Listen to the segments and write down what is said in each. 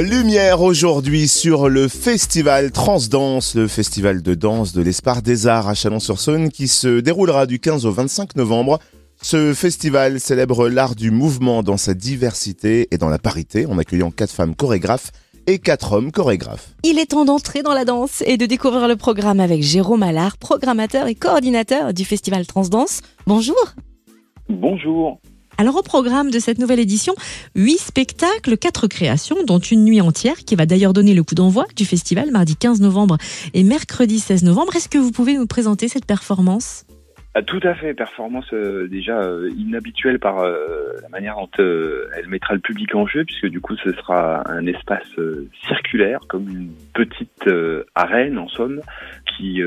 Lumière aujourd'hui sur le festival Transdanse, le festival de danse de l'Espar des Arts à Chalon-sur-Saône qui se déroulera du 15 au 25 novembre. Ce festival célèbre l'art du mouvement dans sa diversité et dans la parité en accueillant quatre femmes chorégraphes et quatre hommes chorégraphes. Il est temps d'entrer dans la danse et de découvrir le programme avec Jérôme Allard, programmateur et coordinateur du festival Transdanse. Bonjour. Bonjour. Alors au programme de cette nouvelle édition, huit spectacles, quatre créations, dont une nuit entière qui va d'ailleurs donner le coup d'envoi du festival mardi 15 novembre et mercredi 16 novembre. Est-ce que vous pouvez nous présenter cette performance? Ah, tout à fait, performance euh, déjà euh, inhabituelle par euh, la manière dont elle mettra le public en jeu, puisque du coup ce sera un espace circulaire, comme une petite arène en somme, qui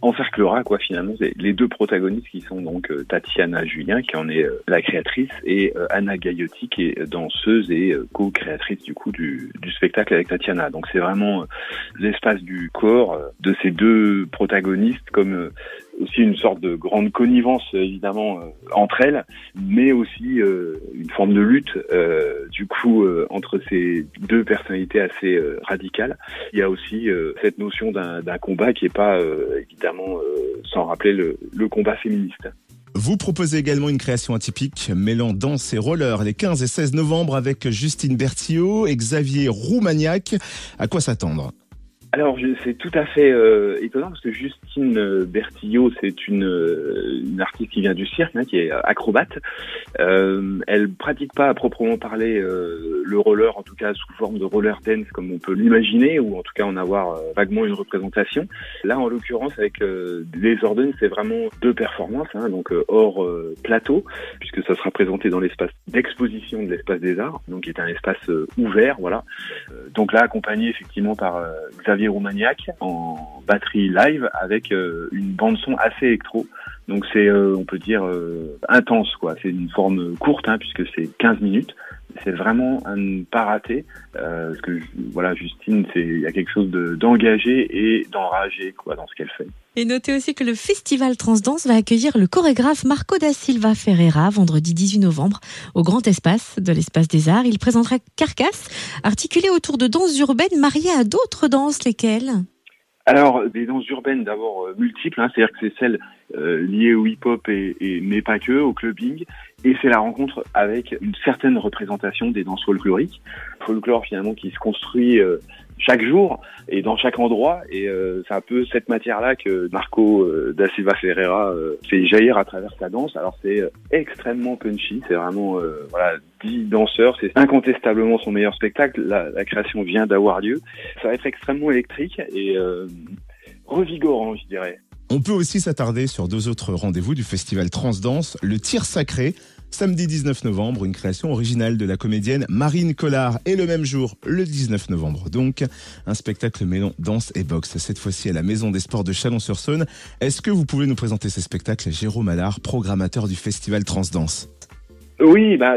encerclera quoi finalement les deux protagonistes qui sont donc Tatiana Julien, qui en est la créatrice, et Anna Gaillotti, qui est danseuse et co-créatrice du coup du, du, spectacle avec Tatiana. Donc c'est vraiment l'espace du corps de ces deux protagonistes comme aussi une sorte de grande connivence évidemment euh, entre elles, mais aussi euh, une forme de lutte euh, du coup entre ces deux personnalités assez radicales. Il y a aussi cette notion d'un combat qui est pas évidemment sans rappeler le, le combat féministe. Vous proposez également une création atypique mêlant danse et roller les 15 et 16 novembre avec Justine Bertillot et Xavier Roumagnac. À quoi s'attendre? Alors c'est tout à fait euh, étonnant parce que Justine euh, Bertillot, c'est une, euh, une, artiste qui vient du cirque, hein, qui est acrobate. Euh, elle pratique pas à proprement parler le roller, en tout cas sous forme de roller dance comme on peut l'imaginer, ou en tout cas en avoir vaguement une représentation. Là, en l'occurrence, avec les ordres, c'est vraiment deux performances, hein, donc hors plateau, puisque ça sera présenté dans l'espace d'exposition de l'espace des arts, donc qui est un espace ouvert, voilà. donc là, accompagné effectivement par Xavier En batterie live avec euh, une bande son assez électro. Donc c'est, euh, on peut dire, euh, intense quoi. C'est une forme courte hein, puisque c'est 15 minutes. C'est vraiment un ne pas rater parce que voilà, Justine, c'est il y a quelque chose d'engagé et d'enragé quoi dans ce qu'elle fait. Et notez aussi que le festival Transdanse va accueillir le chorégraphe Marco da Silva Ferreira vendredi 18 novembre au Grand Espace de l'Espace des Arts. Il présentera Carcasse, articulé autour de danses urbaines mariées à d'autres danses, lesquelles? Alors, des danses urbaines d'abord euh, multiples, hein, c'est-à-dire que c'est celles euh, liées au hip-hop et, et, mais pas que, au clubbing, et c'est la rencontre avec une certaine représentation des danses folkloriques, folklore finalement qui se construit euh, chaque jour et dans chaque endroit. Et euh, c'est un peu cette matière-là que Marco euh, da Silva Ferreira euh, fait jaillir à travers sa danse. Alors c'est euh, extrêmement punchy, c'est vraiment voilà dix danseurs, c'est incontestablement son meilleur spectacle. La, la création vient d'avoir lieu. Ça va être extrêmement électrique et revigorant, je dirais. On peut aussi s'attarder sur deux autres rendez-vous du festival Transdanse, le tir sacré Samedi 19 novembre, une création originale de la comédienne Marine Collard. Et le même jour, le 19 novembre, donc, un spectacle mêlant danse et boxe, cette fois-ci à la Maison des Sports de Chalon-sur-Saône. Est-ce que vous pouvez nous présenter ces spectacles, Jérôme Allard, programmateur du festival Transdanse? Oui, bah,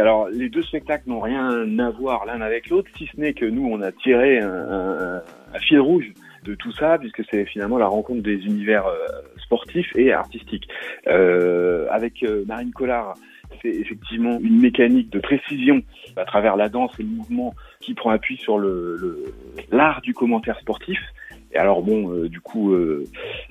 alors les deux spectacles n'ont rien à voir l'un avec l'autre, si ce n'est que nous on a tiré un, un fil rouge de tout ça, puisque c'est finalement la rencontre des univers euh, sportifs et artistiques. Euh, avec euh, Marine Collard, c'est effectivement une mécanique de précision à travers la danse et le mouvement qui prend appui sur le l'art du commentaire sportif. Et alors bon, euh, du coup, euh,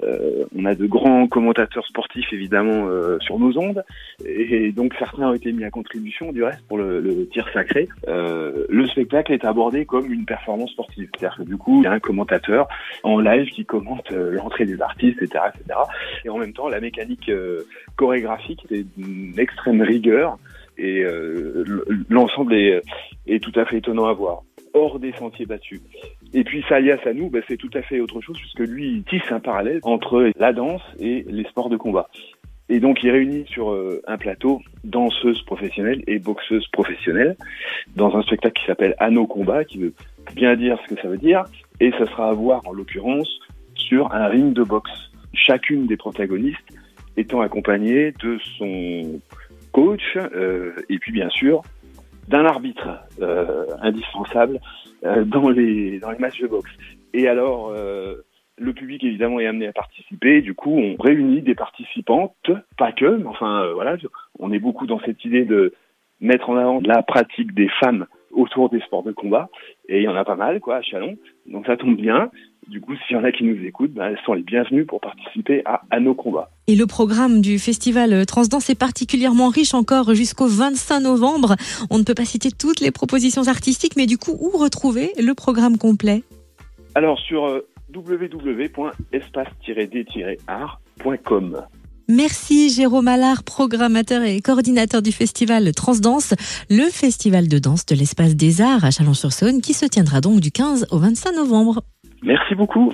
euh, on a de grands commentateurs sportifs évidemment sur nos ondes, et, donc certains ont été mis à contribution du reste pour le, le tir sacré. le spectacle est abordé comme une performance sportive, c'est-à-dire que du coup, il y a un commentateur en live qui commente l'entrée des artistes, etc., etc. Et en même temps, la mécanique chorégraphique est d'une extrême rigueur et l'ensemble est, est tout à fait étonnant à voir hors des sentiers battus. Et puis Salias à nous, bah, c'est tout à fait autre chose puisque lui il tisse un parallèle entre la danse et les sports de combat. Et donc il réunit sur euh, un plateau danseuses professionnelles et boxeuses professionnelles dans un spectacle qui s'appelle Anneau Combat, qui veut bien dire ce que ça veut dire. Et ça sera à voir en l'occurrence sur un ring de boxe. Chacune des protagonistes étant accompagnée de son coach euh, et puis bien sûr d'un arbitre euh, indispensable euh, dans les dans les matchs de boxe. Et alors euh, le public évidemment est amené à participer. Du coup, on réunit des participantes, pas que, mais enfin voilà, on est beaucoup dans cette idée de mettre en avant la pratique des femmes autour des sports de combat. Et il y en a pas mal, quoi, à Chalon. Donc ça tombe bien. Du coup, s'il y en a qui nous écoutent, ben, elles sont les bienvenues pour participer à, à nos combats. Et le programme du festival Transdance est particulièrement riche encore jusqu'au 25 novembre. On ne peut pas citer toutes les propositions artistiques, mais du coup, où retrouver le programme complet? Alors sur euh, www.espace-d-art.com. Merci Jérôme Allard, programmateur et coordinateur du festival Transdance, le festival de danse de l'espace des arts à Chalon-sur-Saône qui se tiendra donc du 15 au 25 novembre. Merci beaucoup.